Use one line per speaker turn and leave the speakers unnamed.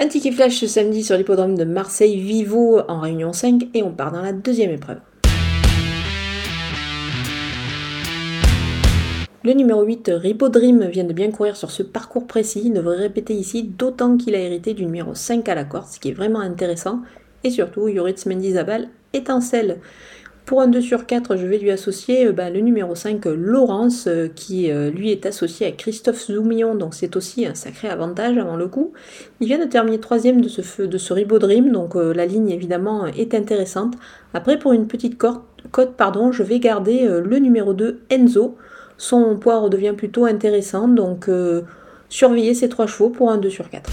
Un ticket flash ce samedi sur l'hippodrome de Marseille Vivo en Réunion 5 et on part dans la deuxième épreuve. Le numéro 8, Ripodream, vient de bien courir sur ce parcours précis. Il devrait répéter ici, d'autant qu'il a hérité du numéro 5 à la corde, ce qui est vraiment intéressant. Et surtout, Yoritz Mendizabal étincelle. Pour un 2 sur 4, je vais lui associer euh, bah, le numéro 5, Laurence, euh, qui euh, lui est associé à Christophe Zoumillon, donc c'est aussi un sacré avantage avant le coup. Il vient de terminer troisième de ce, de ce Ribodream, donc la ligne évidemment est intéressante. Après, pour une petite cote, pardon, je vais garder le numéro 2, Enzo. Son poids redevient plutôt intéressant, donc surveillez ces trois chevaux pour un 2 sur 4.